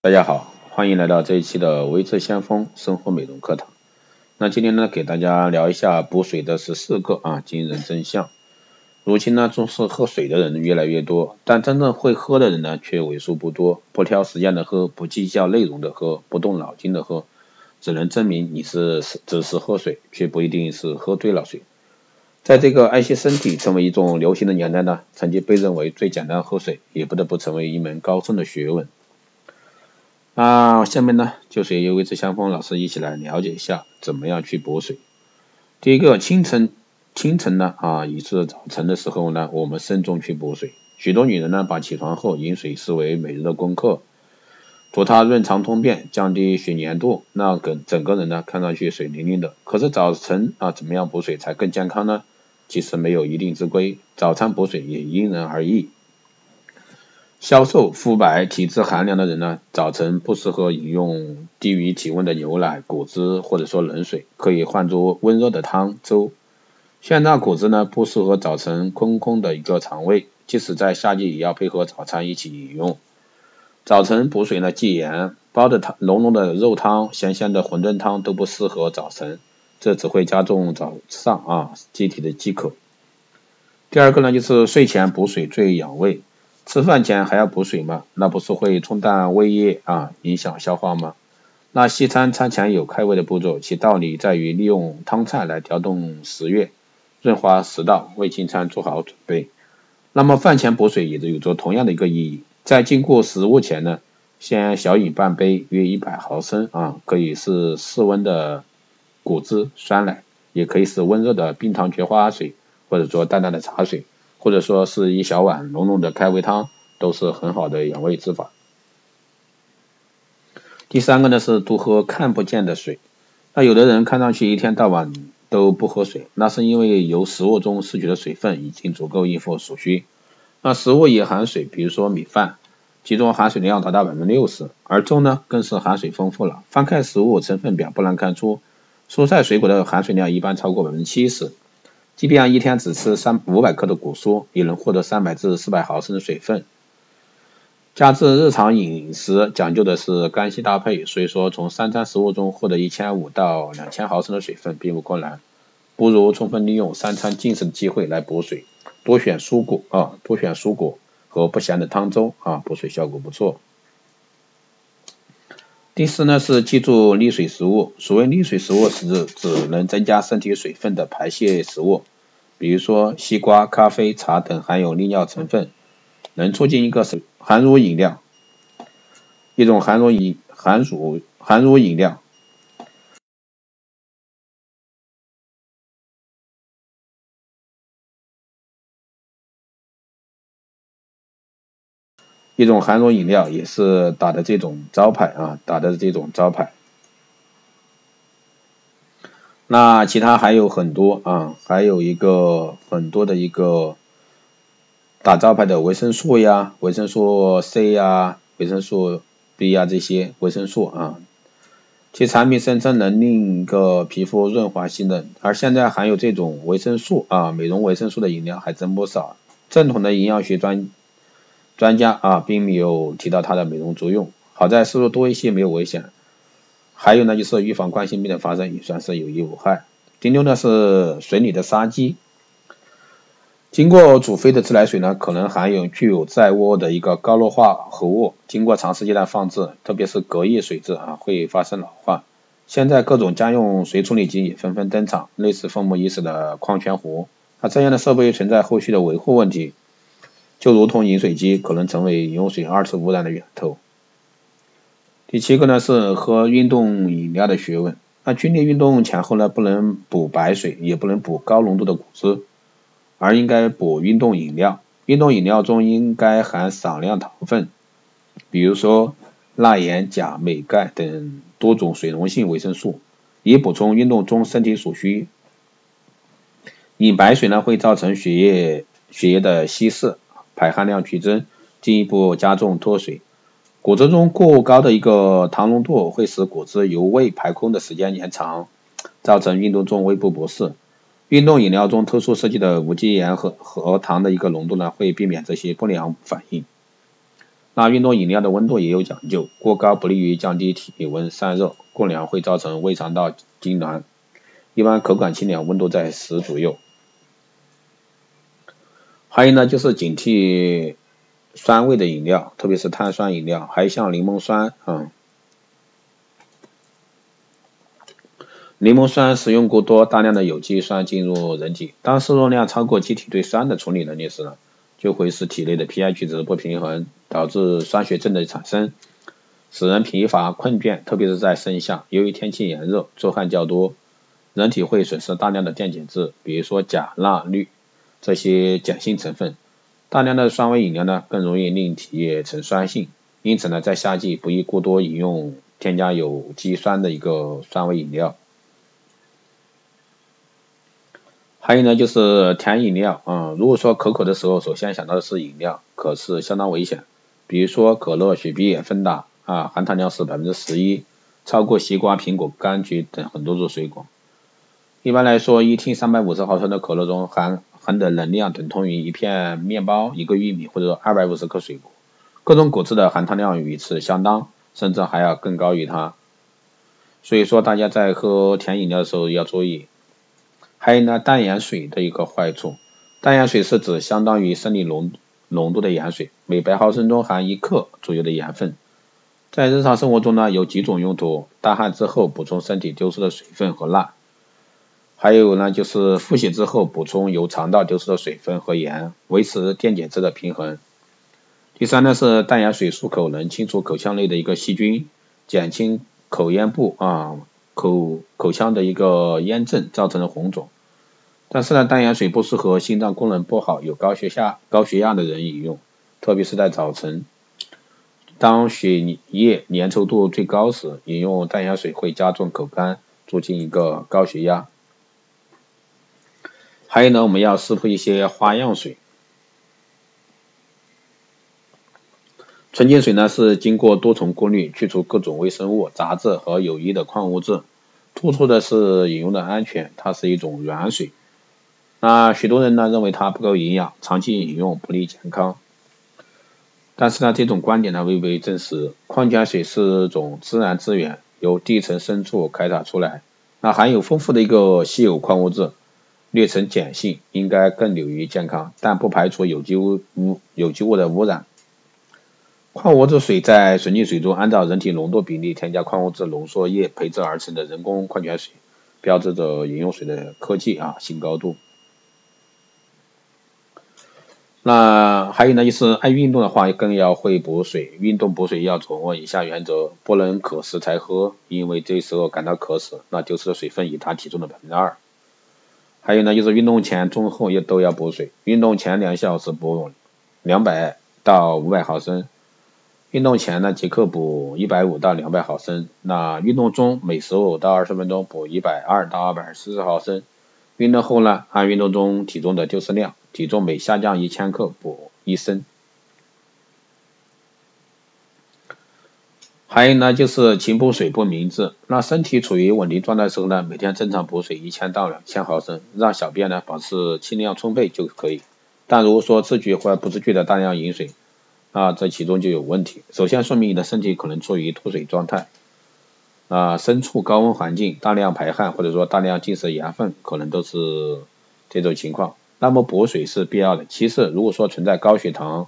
大家好，欢迎来到这一期的微智先锋生活美容课堂。那今天呢，给大家聊一下补水的十四个啊惊人真相。如今呢，重视喝水的人越来越多，但真正会喝的人呢却为数不多。不挑时间的喝，不计较内容的喝，不动脑筋的喝，只能证明你是只是喝水，却不一定是喝对了水。在这个爱惜身体成为一种流行的年代呢，曾经被认为最简单喝水，也不得不成为一门高深的学问。那下面呢，就随由微智相锋老师一起来了解一下怎么样去补水。第一个，清晨清晨呢啊，也是早晨的时候呢，我们慎重去补水。许多女人呢，把起床后饮水视为每日的功课，图它润肠通便，降低血粘度，那个整个人呢看上去水灵灵的。可是早晨啊，怎么样补水才更健康呢？其实没有一定之规，早餐补水也因人而异。消瘦、肤白、体质寒凉的人呢，早晨不适合饮用低于体温的牛奶、果汁或者说冷水，可以换做温热的汤、粥。鲜榨果汁呢，不适合早晨空空的一个肠胃，即使在夏季也要配合早餐一起饮用。早晨补水呢，忌盐，煲的汤、浓浓的肉汤、咸咸的馄饨汤都不适合早晨，这只会加重早上啊机体的饥渴。第二个呢，就是睡前补水最养胃。吃饭前还要补水吗？那不是会冲淡胃液啊，影响消化吗？那西餐餐前有开胃的步骤，其道理在于利用汤菜来调动食欲，润滑食道，为进餐做好准备。那么饭前补水也是有着同样的一个意义，在经过食物前呢，先小饮半杯，约一百毫升啊，可以是室温的果汁、酸奶，也可以是温热的冰糖菊花水，或者说淡淡的茶水。或者说是一小碗浓浓的开胃汤，都是很好的养胃之法。第三个呢是多喝看不见的水。那有的人看上去一天到晚都不喝水，那是因为由食物中摄取的水分已经足够应付所需。那食物也含水，比如说米饭，其中含水量达到百分之六十，而粥呢更是含水丰富了。翻开食物成分表不难看出，蔬菜水果的含水量一般超过百分之七十。即便一天只吃三五百克的果蔬，也能获得三百至四百毫升的水分。加之日常饮食讲究的是干稀搭配，所以说从三餐食物中获得一千五到两千毫升的水分并不困难。不如充分利用三餐进食的机会来补水，多选蔬果啊，多选蔬果和不咸的汤粥啊，补水效果不错。第四呢是记住利水食物，所谓利水食物是指能增加身体水分的排泄食物，比如说西瓜、咖啡、茶等含有利尿成分，能促进一个是含乳饮料，一种含乳饮含乳含乳饮料。一种含乳饮料也是打的这种招牌啊，打的这种招牌。那其他还有很多啊，还有一个很多的一个打招牌的维生素呀，维生素 C 呀，维生素 B 呀这些维生素啊，其产品声称能令一个皮肤润滑细嫩，而现在含有这种维生素啊，美容维生素的饮料还真不少，正统的营养学专。专家啊，并没有提到它的美容作用。好在摄入多一些没有危险。还有呢，就是预防冠心病的发生，也算是有益无害。第六呢是水里的杀鸡。经过煮沸的自来水呢，可能含有具有在窝的一个高氯化合物，经过长时间的放置，特别是隔夜水质啊，会发生老化。现在各种家用水处理机也纷纷登场，类似风魔意式的矿泉壶，那这样的设备存在后续的维护问题。就如同饮水机可能成为饮用水二次污染的源头。第七个呢是喝运动饮料的学问。那剧烈运动前后呢不能补白水，也不能补高浓度的果汁，而应该补运动饮料。运动饮料中应该含少量糖分，比如说钠盐、钾、镁、钙等多种水溶性维生素，以补充运动中身体所需。饮白水呢会造成血液血液的稀释。排汗量剧增，进一步加重脱水。果汁中过高的一个糖浓度会使果汁由胃排空的时间延长，造成运动中胃部不适。运动饮料中特殊设计的无机盐和和糖的一个浓度呢，会避免这些不良反应。那运动饮料的温度也有讲究，过高不利于降低体温散热，过凉会造成胃肠道痉挛。一般口感清凉，温度在十左右。还有呢，就是警惕酸味的饮料，特别是碳酸饮料，还有像柠檬酸啊。柠檬酸使用过多，大量的有机酸进入人体，当摄入量超过机体对酸的处理能力时呢，就会使体内的 pH 值不平衡，导致酸血症的产生，使人疲乏困倦，特别是在盛夏，由于天气炎热，出汗较多。人体会损失大量的电解质，比如说钾、钠、氯这些碱性成分。大量的酸味饮料呢，更容易令体液呈酸性。因此呢，在夏季不宜过多饮用添加有机酸的一个酸味饮料。还有呢，就是甜饮料啊，如果说口渴的时候，首先想到的是饮料，可是相当危险。比如说可乐、雪碧、芬达啊，含糖量是百分之十一，超过西瓜、苹果、柑橘等很多种水果。一般来说，一听三百五十毫升的可乐中含含的能量等同于一片面包、一个玉米或者二百五十克水果。各种果汁的含糖量与此相当，甚至还要更高于它。所以说，大家在喝甜饮料的时候要注意。还有呢，淡盐水的一个坏处。淡盐水是指相当于生理浓浓度的盐水，每百毫升中含一克左右的盐分。在日常生活中呢，有几种用途：大汗之后补充身体丢失的水分和钠。还有呢，就是腹泻之后补充由肠道丢失的水分和盐，维持电解质的平衡。第三呢是淡盐水漱口能清除口腔内的一个细菌，减轻口咽部啊口口腔的一个炎症造成的红肿。但是呢，淡盐水不适合心脏功能不好、有高血压高血压的人饮用，特别是在早晨，当血液粘稠度最高时，饮用淡盐水会加重口干，促进一个高血压。还有呢，我们要适配一些花样水。纯净水呢是经过多重过滤，去除各种微生物、杂质和有益的矿物质。突出的是饮用的安全，它是一种软水。那许多人呢认为它不够营养，长期饮用不利健康。但是呢，这种观点呢未被证实。矿泉水是种自然资源，由地层深处开采出来，那含有丰富的一个稀有矿物质。略呈碱性，应该更有益健康，但不排除有机物污有机物的污染。矿物质水在纯净水中按照人体浓度比例添加矿物质浓缩液培制而成的人工矿泉水，标志着饮用水的科技啊新高度。那还有呢，就是爱运动的话，更要会补水。运动补水要掌握以下原则：不能渴时才喝，因为这时候感到渴时，那丢失的水分以他体重的百分之二。还有呢，就是运动前、中后也都要补水。运动前两小时补两百到五百毫升，运动前呢即刻补一百五到两百毫升。那运动中每十五到二十分钟补一百二到二百四十毫升。运动后呢，按运动中体重的丢失量，体重每下降一千克补一升。还有呢，就是勤补水不明智。那身体处于稳定状态的时候呢，每天正常补水一千到两千毫升，让小便呢保持清亮充沛就可以。但如果说自觉或不自觉的大量饮水，那这其中就有问题。首先说明你的身体可能处于脱水状态，啊，身处高温环境，大量排汗或者说大量进食盐分，可能都是这种情况。那么补水是必要的。其次，如果说存在高血糖，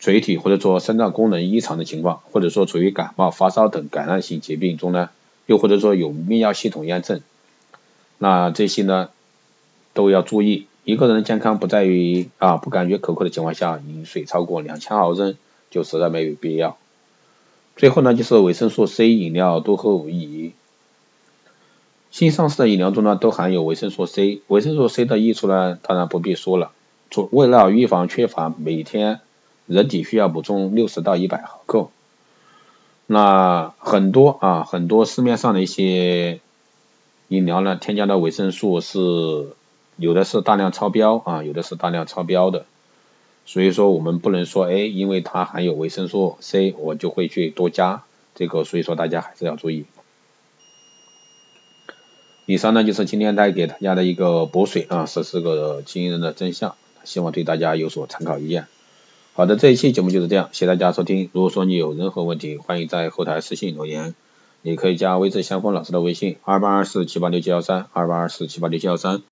垂体或者说肾脏功能异常的情况，或者说处于感冒、发烧等感染性疾病中呢，又或者说有泌尿系统炎症，那这些呢都要注意。一个人的健康不在于啊不感觉口渴的情况下饮水超过两千毫升，就实在没有必要。最后呢就是维生素 C 饮料多喝无疑。新上市的饮料中呢都含有维生素 C，维生素 C 的益处呢当然不必说了，为为了预防缺乏，每天。人体需要补充六十到一百毫克，那很多啊很多市面上的一些饮料呢，添加的维生素是有的是大量超标啊，有的是大量超标的，所以说我们不能说哎，因为它含有维生素 C，我就会去多加这个，所以说大家还是要注意。以上呢就是今天带给大家的一个补水啊十四个经营人的真相，希望对大家有所参考意见。好的，这一期节目就是这样，谢谢大家收听。如果说你有任何问题，欢迎在后台私信留言，你可以加微智相锋老师的微信二八二四七八六七幺三二八二四七八六七幺三。